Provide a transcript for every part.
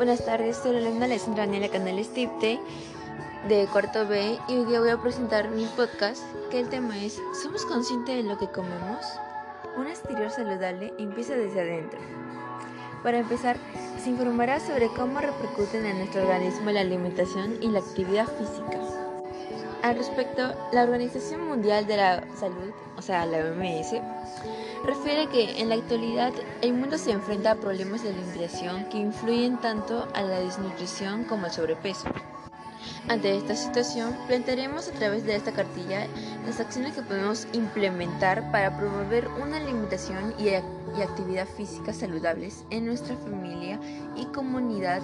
Buenas tardes, soy alumna Alessandra Daniela Canales Tipte de cuarto B y hoy día voy a presentar mi podcast que el tema es ¿Somos conscientes de lo que comemos? Un exterior saludable empieza desde adentro. Para empezar, se informará sobre cómo repercuten en nuestro organismo la alimentación y la actividad física. Al respecto, la Organización Mundial de la Salud, o sea, la OMS, refiere que en la actualidad el mundo se enfrenta a problemas de alimentación que influyen tanto a la desnutrición como al sobrepeso. Ante esta situación, plantearemos a través de esta cartilla las acciones que podemos implementar para promover una alimentación y, actividad física saludables en nuestra familia y comunidad,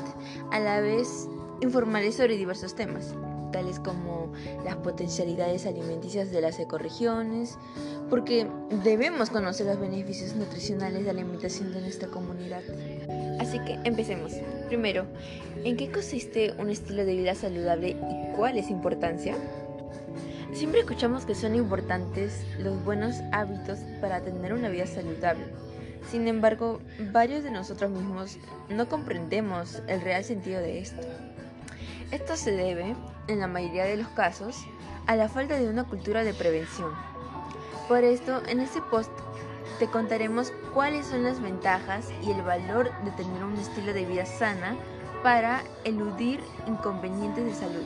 a la vez informaré sobre diversos temas tales como las potencialidades alimenticias de las ecorregiones, porque debemos conocer los beneficios nutricionales de la alimentación de nuestra comunidad. Así que empecemos. Primero, ¿en qué consiste un estilo de vida saludable y cuál es su importancia? Siempre escuchamos que son importantes los buenos hábitos para tener una vida saludable. Sin embargo, varios de nosotros mismos no comprendemos el real sentido de esto. Esto se debe, en la mayoría de los casos, a la falta de una cultura de prevención. Por esto, en este post te contaremos cuáles son las ventajas y el valor de tener un estilo de vida sana para eludir inconvenientes de salud.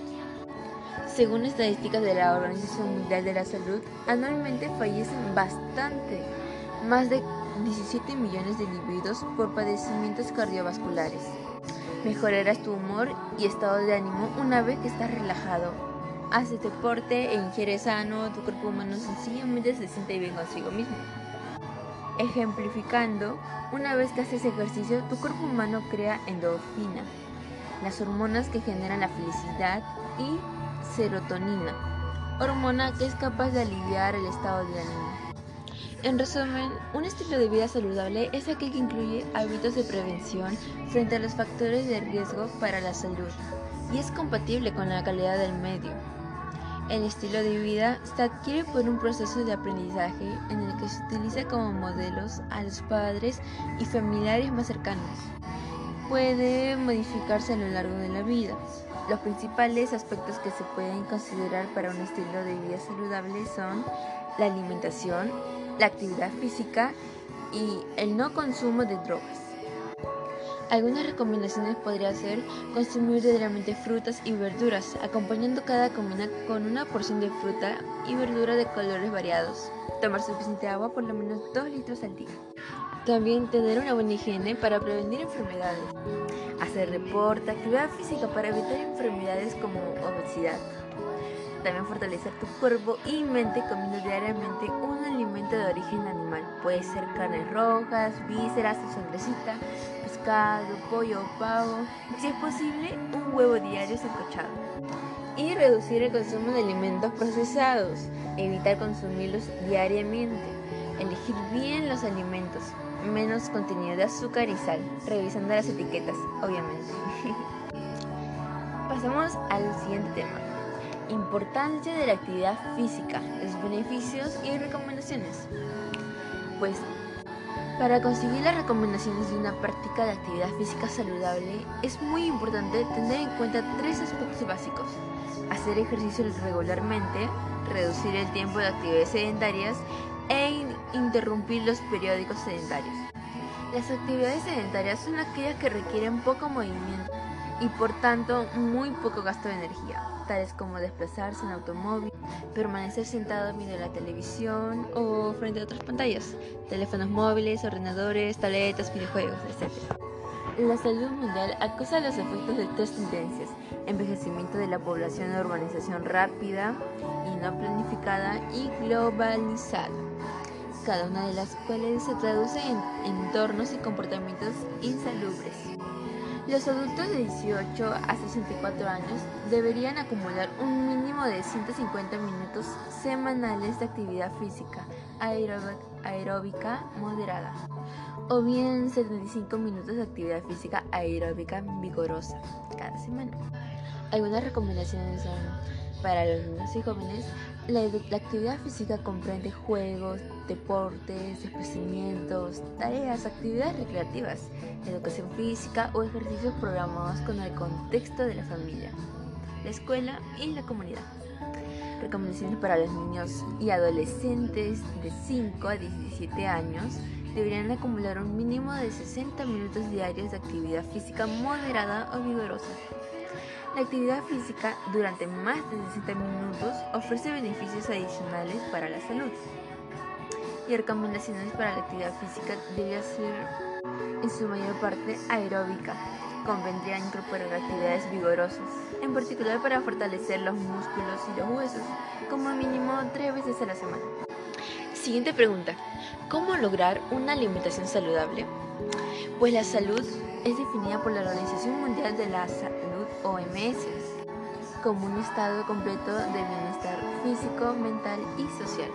Según estadísticas de la Organización Mundial de la Salud, anualmente fallecen bastante, más de 17 millones de individuos por padecimientos cardiovasculares. Mejorarás tu humor y estado de ánimo una vez que estás relajado. Haces deporte e ingieres sano, tu cuerpo humano sencillamente se siente bien consigo mismo. Ejemplificando, una vez que haces ejercicio, tu cuerpo humano crea endorfina, las hormonas que generan la felicidad, y serotonina, hormona que es capaz de aliviar el estado de ánimo. En resumen, un estilo de vida saludable es aquel que incluye hábitos de prevención frente a los factores de riesgo para la salud y es compatible con la calidad del medio. El estilo de vida se adquiere por un proceso de aprendizaje en el que se utiliza como modelos a los padres y familiares más cercanos. Puede modificarse a lo largo de la vida. Los principales aspectos que se pueden considerar para un estilo de vida saludable son la alimentación, la actividad física y el no consumo de drogas. Algunas recomendaciones podría ser consumir diariamente frutas y verduras, acompañando cada comida con una porción de fruta y verdura de colores variados. Tomar suficiente agua, por lo menos 2 litros al día. También tener una buena higiene para prevenir enfermedades. Hacer deporte, actividad física para evitar enfermedades como obesidad. También fortalecer tu cuerpo y mente comiendo diariamente un alimento de origen animal. Puede ser carnes rojas, vísceras o sangrecita, pescado, pollo o pavo. Si es posible, un huevo diario sancochado. Y reducir el consumo de alimentos procesados. Evitar consumirlos diariamente. Elegir bien los alimentos. Menos contenido de azúcar y sal. Revisando las etiquetas, obviamente. Pasamos al siguiente tema Importancia de la actividad física, los beneficios y recomendaciones. Pues para conseguir las recomendaciones de una práctica de actividad física saludable es muy importante tener en cuenta tres aspectos básicos. Hacer ejercicio regularmente, reducir el tiempo de actividades sedentarias e interrumpir los periódicos sedentarios. Las actividades sedentarias son aquellas que requieren poco movimiento y por tanto muy poco gasto de energía, tales como desplazarse en automóvil, permanecer sentado mirando la televisión o frente a otras pantallas, teléfonos móviles, ordenadores, tabletas, videojuegos, etc. La salud mundial acusa los efectos de tres tendencias, envejecimiento de la población, urbanización rápida y no planificada y globalizada, cada una de las cuales se traduce en entornos y comportamientos insalubres. Los adultos de 18 a 64 años deberían acumular un mínimo de 150 minutos semanales de actividad física aeróbica moderada o bien 75 minutos de actividad física aeróbica vigorosa cada semana. Algunas recomendaciones son para los niños y jóvenes La, actividad física comprende juegos, deportes, tareas, actividades recreativas, educación física o ejercicios programados con el contexto de la familia, la escuela y la comunidad. Recomendaciones para los niños y adolescentes de 5 a 17 años deberían acumular un mínimo de 60 minutos diarios de actividad física moderada o vigorosa. La actividad física durante más de 60 minutos ofrece beneficios adicionales para la salud. Y recomendaciones para la actividad física debe ser en su mayor parte aeróbica. Convendría incorporar actividades vigorosas, en particular para fortalecer los músculos y los huesos, como mínimo tres veces a la semana. Siguiente pregunta. ¿Cómo lograr una alimentación saludable? Pues la salud es definida por la Organización Mundial de la Salud OMS como un estado completo de bienestar físico, mental y social.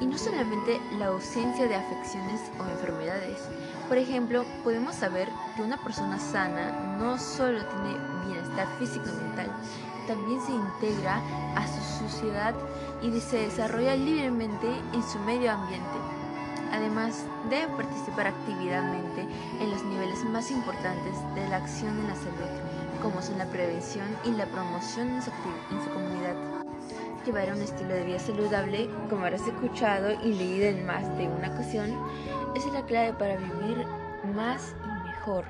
Y no solamente la ausencia de afecciones o enfermedades. Por ejemplo, podemos saber que una persona sana no solo tiene bienestar físico y mental, también se integra a su sociedad y se desarrolla libremente en su medio ambiente. Además, debe participar activamente en los niveles más importantes de la acción en la salud, como son la prevención y la promoción en su, en su comunidad. Llevar un estilo de vida saludable, como habrás escuchado y leído en más de una ocasión, es la clave para vivir más y mejor.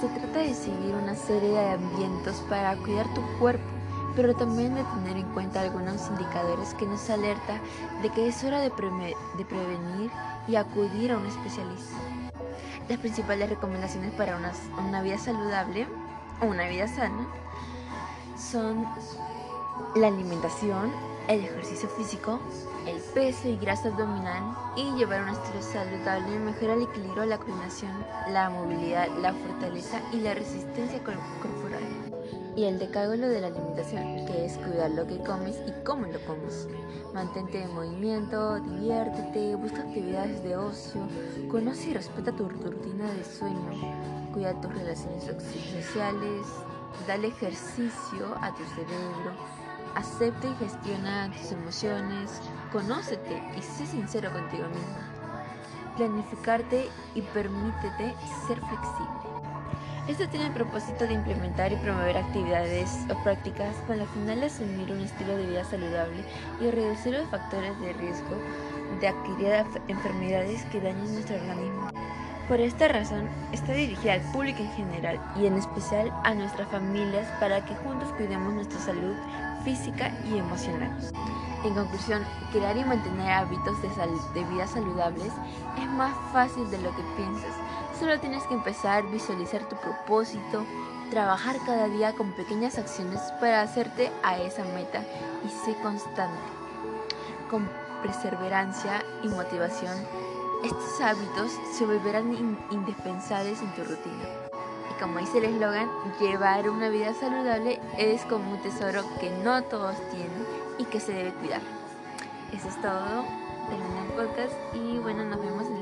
Se trata de seguir una serie de ambientes para cuidar tu cuerpo, pero también de tener en cuenta algunos indicadores que nos alerta de que es hora de, prevenir y acudir a un especialista. Las principales recomendaciones para una, una vida saludable o una vida sana son la alimentación, el ejercicio físico, el peso y grasa abdominal y llevar un estilo saludable mejora el equilibrio, la coordinación, la movilidad, la fortaleza y la resistencia corporal. Y el decálogo de la alimentación, que es cuidar lo que comes y cómo lo comes. Mantente en movimiento, diviértete, busca actividades de ocio, conoce y respeta tu rutina de sueño, cuida tus relaciones sociales, dale ejercicio a tu cerebro, Acepta y gestiona tus emociones, conócete y sé sincero contigo mismo. Planificarte y permítete ser flexible. Esto tiene el propósito de implementar y promover actividades o prácticas con la final de asumir un estilo de vida saludable y reducir los factores de riesgo de adquirir enfermedades que dañen nuestro organismo. Por esta razón, está dirigida al público en general y en especial a nuestras familias para que juntos cuidemos nuestra salud física y emocional. En conclusión, crear y mantener hábitos de, de vida saludables es más fácil de lo que piensas. Solo tienes que empezar, a visualizar tu propósito, trabajar cada día con pequeñas acciones para hacerte a esa meta y sé constante. Con perseverancia y motivación, estos hábitos se volverán indispensables en tu rutina. Y como dice el eslogan, llevar una vida saludable es como un tesoro que no todos tienen y que se debe cuidar. Eso es todo. Termina el podcast y bueno, nos vemos en